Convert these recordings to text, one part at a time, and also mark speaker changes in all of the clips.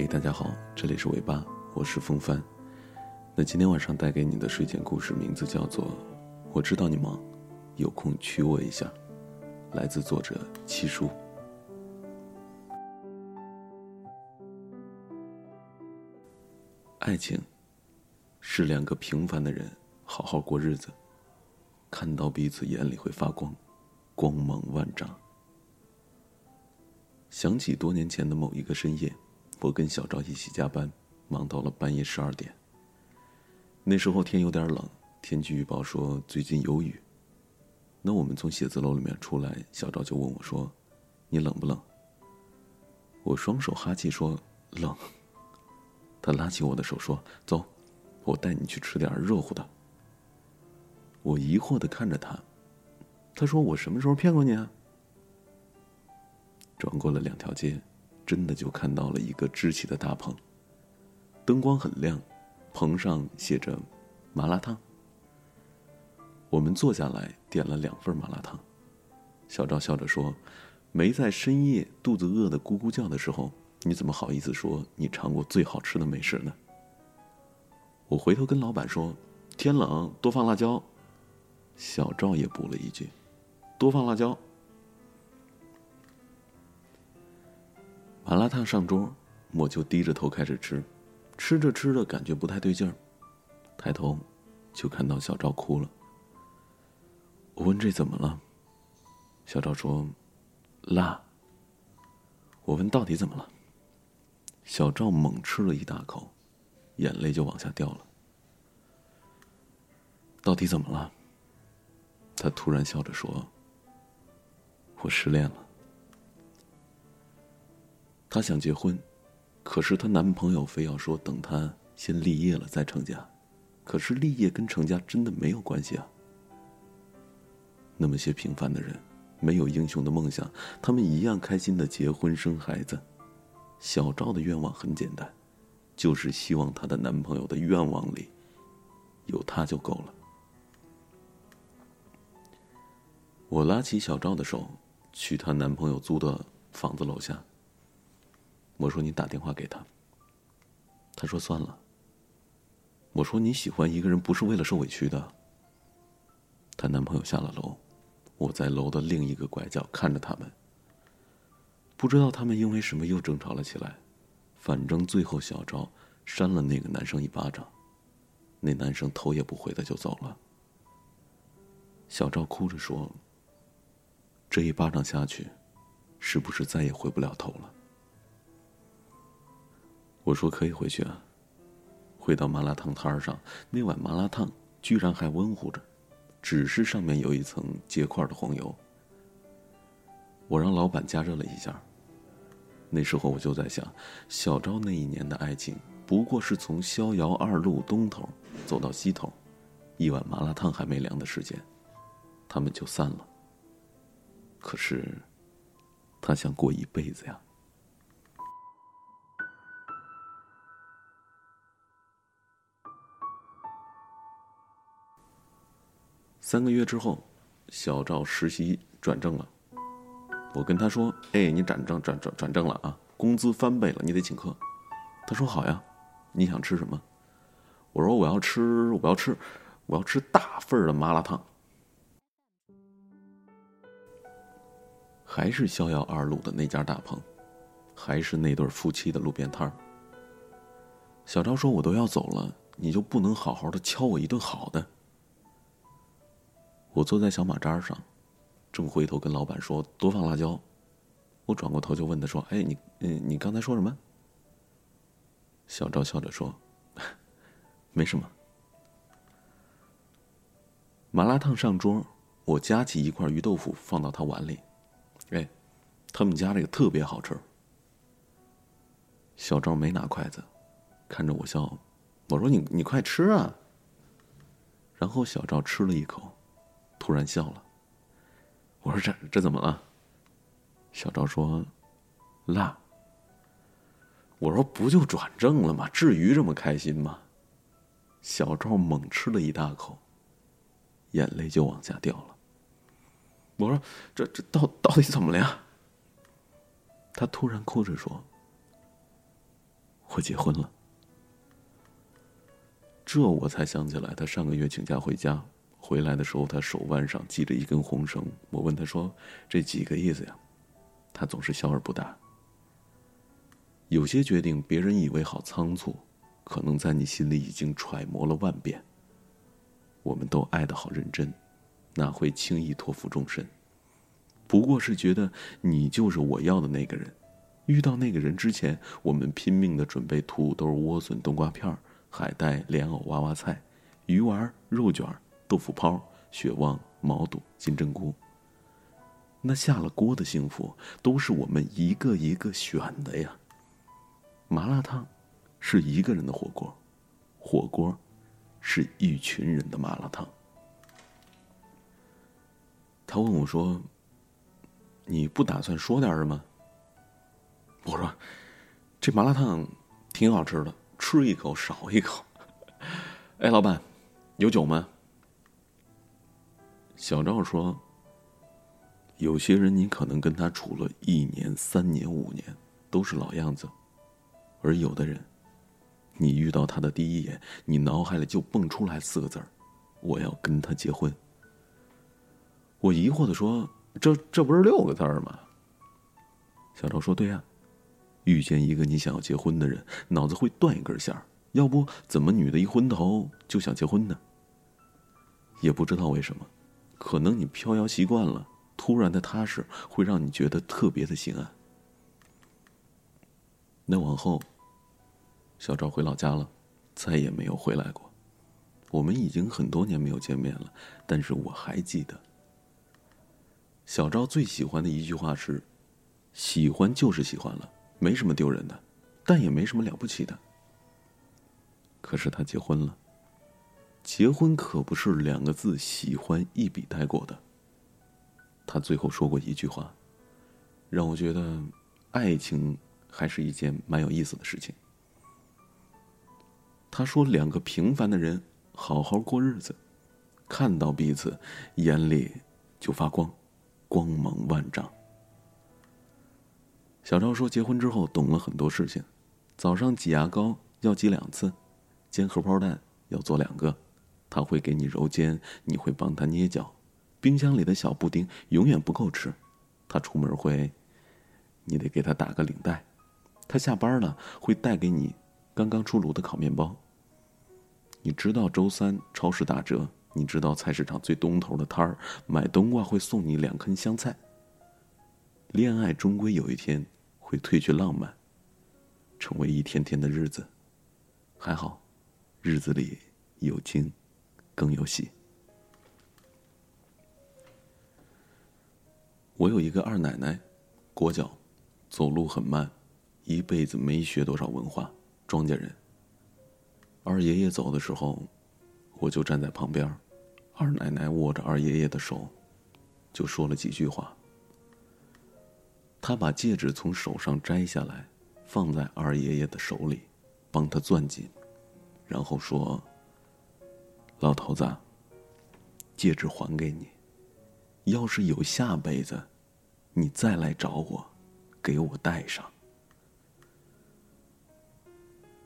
Speaker 1: 嘿，大家好，这里是尾巴，我是风帆。那今天晚上带给你的睡前故事名字叫做《我知道你忙，有空娶我一下》，来自作者七叔。爱情是两个平凡的人好好过日子，看到彼此眼里会发光，光芒万丈。想起多年前的某一个深夜。我跟小赵一起加班，忙到了半夜十二点。那时候天有点冷，天气预报说最近有雨。那我们从写字楼里面出来，小赵就问我说：“你冷不冷？”我双手哈气说：“冷。”他拉起我的手说：“走，我带你去吃点热乎的。”我疑惑的看着他，他说：“我什么时候骗过你啊？”转过了两条街。真的就看到了一个支起的大棚，灯光很亮，棚上写着“麻辣烫”。我们坐下来点了两份麻辣烫，小赵笑着说：“没在深夜肚子饿得咕咕叫的时候，你怎么好意思说你尝过最好吃的美食呢？”我回头跟老板说：“天冷多放辣椒。”小赵也补了一句：“多放辣椒。”麻辣烫上桌，我就低着头开始吃，吃着吃着感觉不太对劲儿，抬头就看到小赵哭了。我问这怎么了？小赵说：“辣。”我问到底怎么了？小赵猛吃了一大口，眼泪就往下掉了。到底怎么了？他突然笑着说：“我失恋了。”她想结婚，可是她男朋友非要说等她先立业了再成家，可是立业跟成家真的没有关系啊。那么些平凡的人，没有英雄的梦想，他们一样开心的结婚生孩子。小赵的愿望很简单，就是希望她的男朋友的愿望里有她就够了。我拉起小赵的手，去她男朋友租的房子楼下。我说你打电话给他。他说算了。我说你喜欢一个人不是为了受委屈的。她男朋友下了楼，我在楼的另一个拐角看着他们。不知道他们因为什么又争吵了起来，反正最后小赵扇了那个男生一巴掌，那男生头也不回的就走了。小赵哭着说：“这一巴掌下去，是不是再也回不了头了？”我说可以回去啊。回到麻辣烫摊上，那碗麻辣烫居然还温乎着，只是上面有一层结块的黄油。我让老板加热了一下。那时候我就在想，小昭那一年的爱情，不过是从逍遥二路东头走到西头，一碗麻辣烫还没凉的时间，他们就散了。可是，他想过一辈子呀。三个月之后，小赵实习转正了。我跟他说：“哎，你转正转转转正了啊，工资翻倍了，你得请客。”他说：“好呀，你想吃什么？”我说：“我要吃，我要吃，我要吃大份的麻辣烫。”还是逍遥二路的那家大棚，还是那对夫妻的路边摊儿。小赵说：“我都要走了，你就不能好好的敲我一顿好的？”我坐在小马扎上，正回头跟老板说多放辣椒。我转过头就问他说：“哎，你嗯，你刚才说什么？”小赵笑着说：“没什么。”麻辣烫上桌，我夹起一块鱼豆腐放到他碗里。哎，他们家这个特别好吃。小赵没拿筷子，看着我笑。我说：“你你快吃啊！”然后小赵吃了一口。突然笑了，我说：“这这怎么了？”小赵说：“辣。”我说：“不就转正了吗？至于这么开心吗？”小赵猛吃了一大口，眼泪就往下掉了。我说：“这这到到底怎么了呀？”他突然哭着说：“我结婚了。这我才想起来，他上个月请假回家，回来的时候他手腕上系着一根红绳。我问他说：“这几个意思呀？”他总是笑而不答。有些决定，别人以为好仓促，可能在你心里已经揣摩了万遍。我们都爱得好认真，哪会轻易托付终身？不过是觉得你就是我要的那个人。遇到那个人之前，我们拼命的准备土豆、莴笋、冬瓜片、海带、莲藕、娃娃菜、鱼丸、肉卷、豆腐泡、血旺、毛肚、金针菇。那下了锅的幸福，都是我们一个一个选的呀。麻辣烫，是一个人的火锅；火锅，是一群人的麻辣烫。他问我说：“你不打算说点什么？”我说：“这麻辣烫挺好吃的，吃一口少一口。”哎，老板，有酒吗？小赵说。有些人，你可能跟他处了一年、三年、五年，都是老样子；而有的人，你遇到他的第一眼，你脑海里就蹦出来四个字儿：“我要跟他结婚。”我疑惑的说：“这这不是六个字儿吗？”小赵说：“对呀，遇见一个你想要结婚的人，脑子会断一根线儿，要不怎么女的一昏头就想结婚呢？也不知道为什么，可能你飘摇习惯了。”突然的踏实会让你觉得特别的心安。那往后，小赵回老家了，再也没有回来过。我们已经很多年没有见面了，但是我还记得。小赵最喜欢的一句话是：“喜欢就是喜欢了，没什么丢人的，但也没什么了不起的。”可是他结婚了，结婚可不是两个字“喜欢”一笔带过的。他最后说过一句话，让我觉得，爱情还是一件蛮有意思的事情。他说：“两个平凡的人好好过日子，看到彼此，眼里就发光，光芒万丈。”小赵说：“结婚之后懂了很多事情，早上挤牙膏要挤两次，煎荷包蛋要做两个，他会给你揉肩，你会帮他捏脚。”冰箱里的小布丁永远不够吃，他出门会，你得给他打个领带。他下班了会带给你刚刚出炉的烤面包。你知道周三超市打折，你知道菜市场最东头的摊儿买冬瓜会送你两根香菜。恋爱终归有一天会褪去浪漫，成为一天天的日子。还好，日子里有惊，更有喜。我有一个二奶奶，裹脚，走路很慢，一辈子没学多少文化，庄稼人。二爷爷走的时候，我就站在旁边，二奶奶握着二爷爷的手，就说了几句话。他把戒指从手上摘下来，放在二爷爷的手里，帮他攥紧，然后说：“老头子，戒指还给你。要是有下辈子。”你再来找我，给我戴上。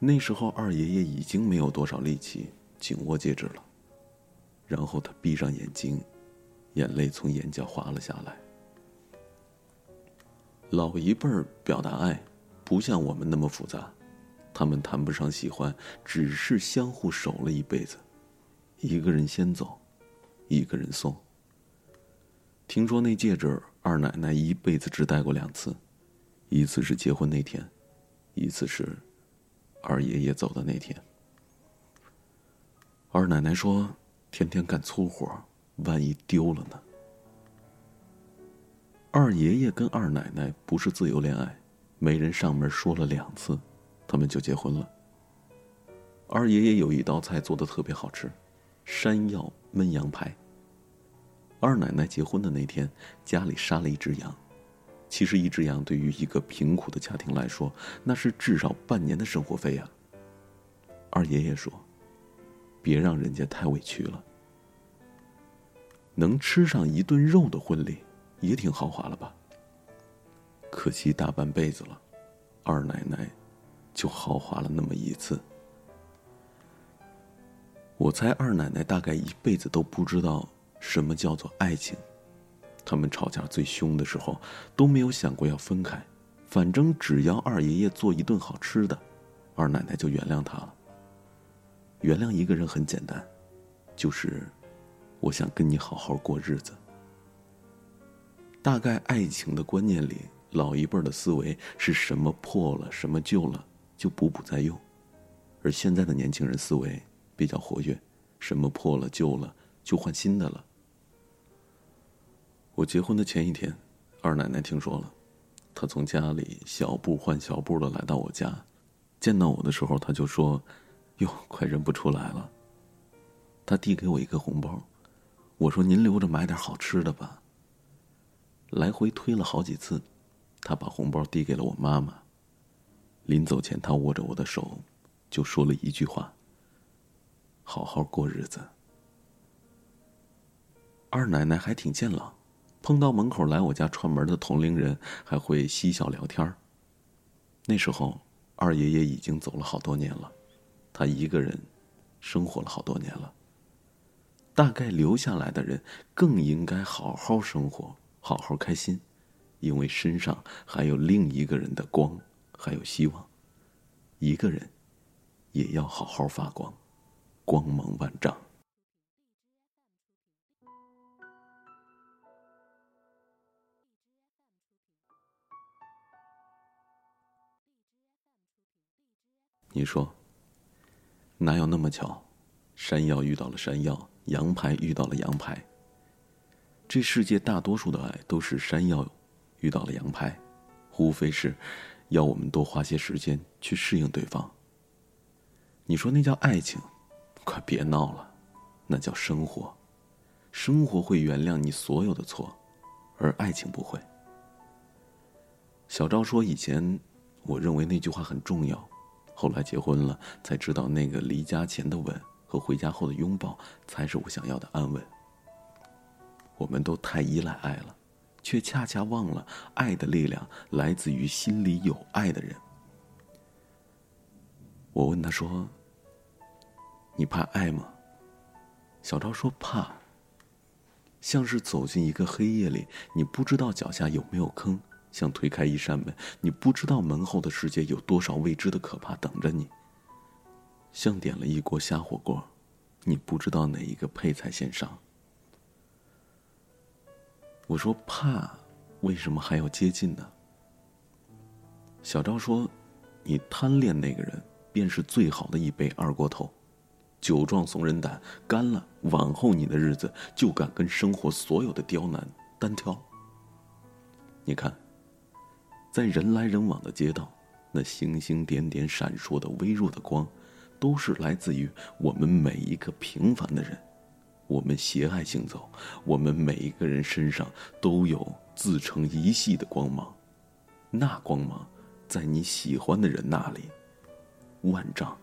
Speaker 1: 那时候二爷爷已经没有多少力气紧握戒指了，然后他闭上眼睛，眼泪从眼角滑了下来。老一辈儿表达爱，不像我们那么复杂，他们谈不上喜欢，只是相互守了一辈子，一个人先走，一个人送。听说那戒指。二奶奶一辈子只戴过两次，一次是结婚那天，一次是二爷爷走的那天。二奶奶说：“天天干粗活，万一丢了呢？”二爷爷跟二奶奶不是自由恋爱，媒人上门说了两次，他们就结婚了。二爷爷有一道菜做的特别好吃，山药焖羊排。二奶奶结婚的那天，家里杀了一只羊。其实，一只羊对于一个贫苦的家庭来说，那是至少半年的生活费呀。二爷爷说：“别让人家太委屈了。能吃上一顿肉的婚礼，也挺豪华了吧？可惜大半辈子了，二奶奶就豪华了那么一次。我猜二奶奶大概一辈子都不知道什么叫做爱情。他们吵架最凶的时候都没有想过要分开，反正只要二爷爷做一顿好吃的，二奶奶就原谅他了。原谅一个人很简单，就是我想跟你好好过日子。大概爱情的观念里，老一辈的思维是什么破了什么旧了就补补再用，而现在的年轻人思维比较活跃，什么破了旧了就换新的了。我结婚的前一天，二奶奶听说了，她从家里小步换小步的来到我家，见到我的时候，她就说：“哟，快认不出来了。”她递给我一个红包，我说：“您留着买点好吃的吧。”来回推了好几次，她把红包递给了我妈妈。临走前，她握着我的手，就说了一句话：“好好过日子。”二奶奶还挺健朗。碰到门口来我家串门的同龄人，还会嬉笑聊天那时候，二爷爷已经走了好多年了，他一个人生活了好多年了。大概留下来的人更应该好好生活，好好开心，因为身上还有另一个人的光，还有希望。一个人也要好好发光，光芒万丈。你说，哪有那么巧？山药遇到了山药，羊排遇到了羊排。这世界大多数的爱都是山药遇到了羊排，无非是要我们多花些时间去适应对方。你说那叫爱情？快别闹了，那叫生活。生活会原谅你所有的错，而爱情不会。小赵说：“以前我认为那句话很重要。”后来结婚了，才知道那个离家前的吻和回家后的拥抱才是我想要的安稳。我们都太依赖爱了，却恰恰忘了爱的力量来自于心里有爱的人。我问他说：“你怕爱吗？”小赵说：“怕。”像是走进一个黑夜里，你不知道脚下有没有坑。像推开一扇门，你不知道门后的世界有多少未知的可怕等着你。像点了一锅虾火锅，你不知道哪一个配菜先上。我说怕，为什么还要接近呢？小赵说：“你贪恋那个人，便是最好的一杯二锅头，酒壮怂人胆，干了，往后你的日子就敢跟生活所有的刁难单挑。你看。”在人来人往的街道，那星星点点闪烁的微弱的光，都是来自于我们每一个平凡的人。我们携爱行走，我们每一个人身上都有自成一系的光芒。那光芒，在你喜欢的人那里，万丈。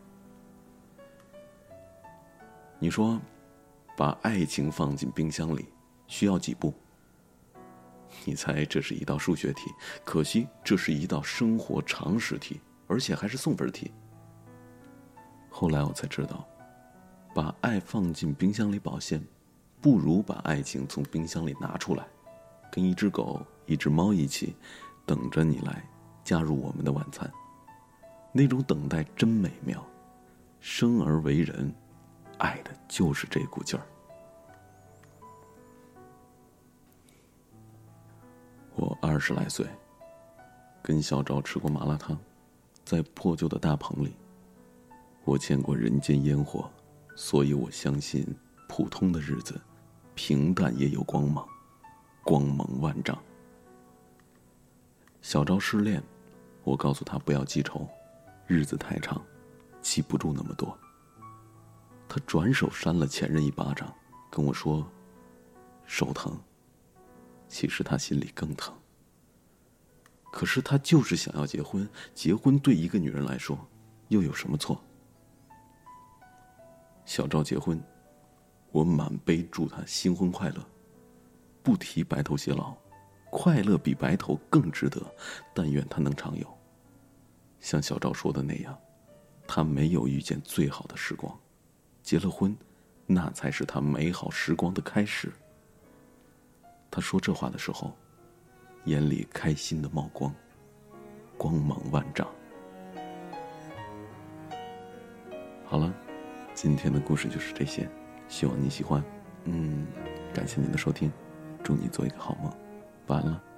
Speaker 1: 你说，把爱情放进冰箱里，需要几步？你猜这是一道数学题，可惜这是一道生活常识题，而且还是送分题。后来我才知道，把爱放进冰箱里保鲜，不如把爱情从冰箱里拿出来，跟一只狗、一只猫一起，等着你来加入我们的晚餐。那种等待真美妙，生而为人，爱的就是这股劲儿。我二十来岁，跟小赵吃过麻辣烫，在破旧的大棚里，我见过人间烟火，所以我相信普通的日子，平淡也有光芒，光芒万丈。小赵失恋，我告诉他不要记仇，日子太长，记不住那么多。他转手扇了前任一巴掌跟我说手疼其实他心里更疼。可是他就是想要结婚结婚对一个女人来说又有什么错？小赵结婚我满杯祝他新婚快乐不提白头偕老快乐比白头更值得但愿他能常有。像小赵说的那样他没有遇见最好的时光。结了婚那才是他美好时光的开始。他说这话的时候眼里开心的冒光光芒万丈。好了今天的故事就是这些希望你喜欢。嗯感谢您的收听祝你做一个好梦。晚安了。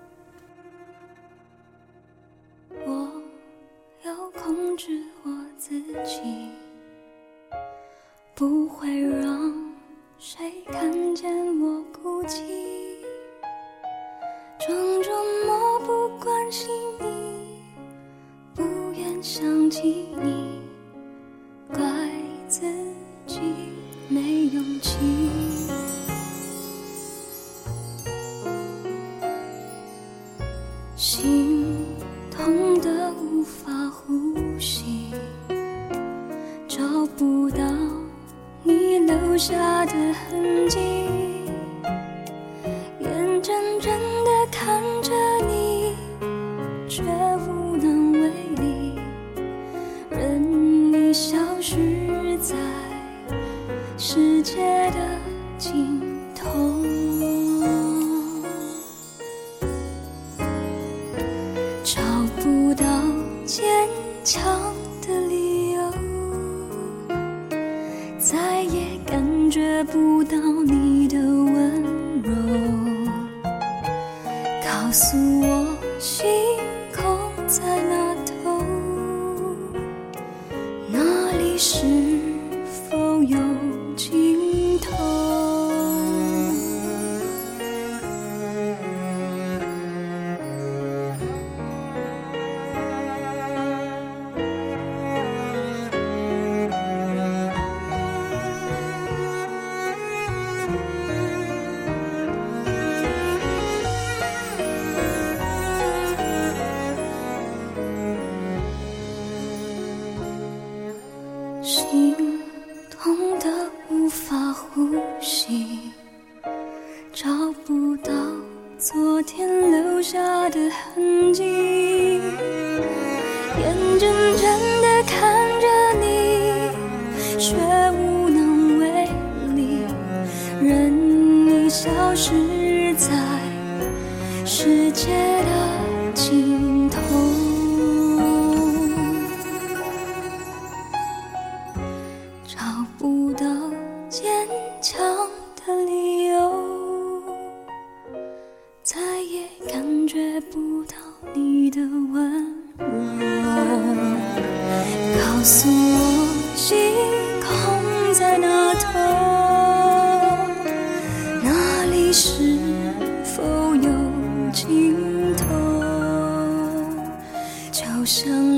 Speaker 2: 情。消失在世界想。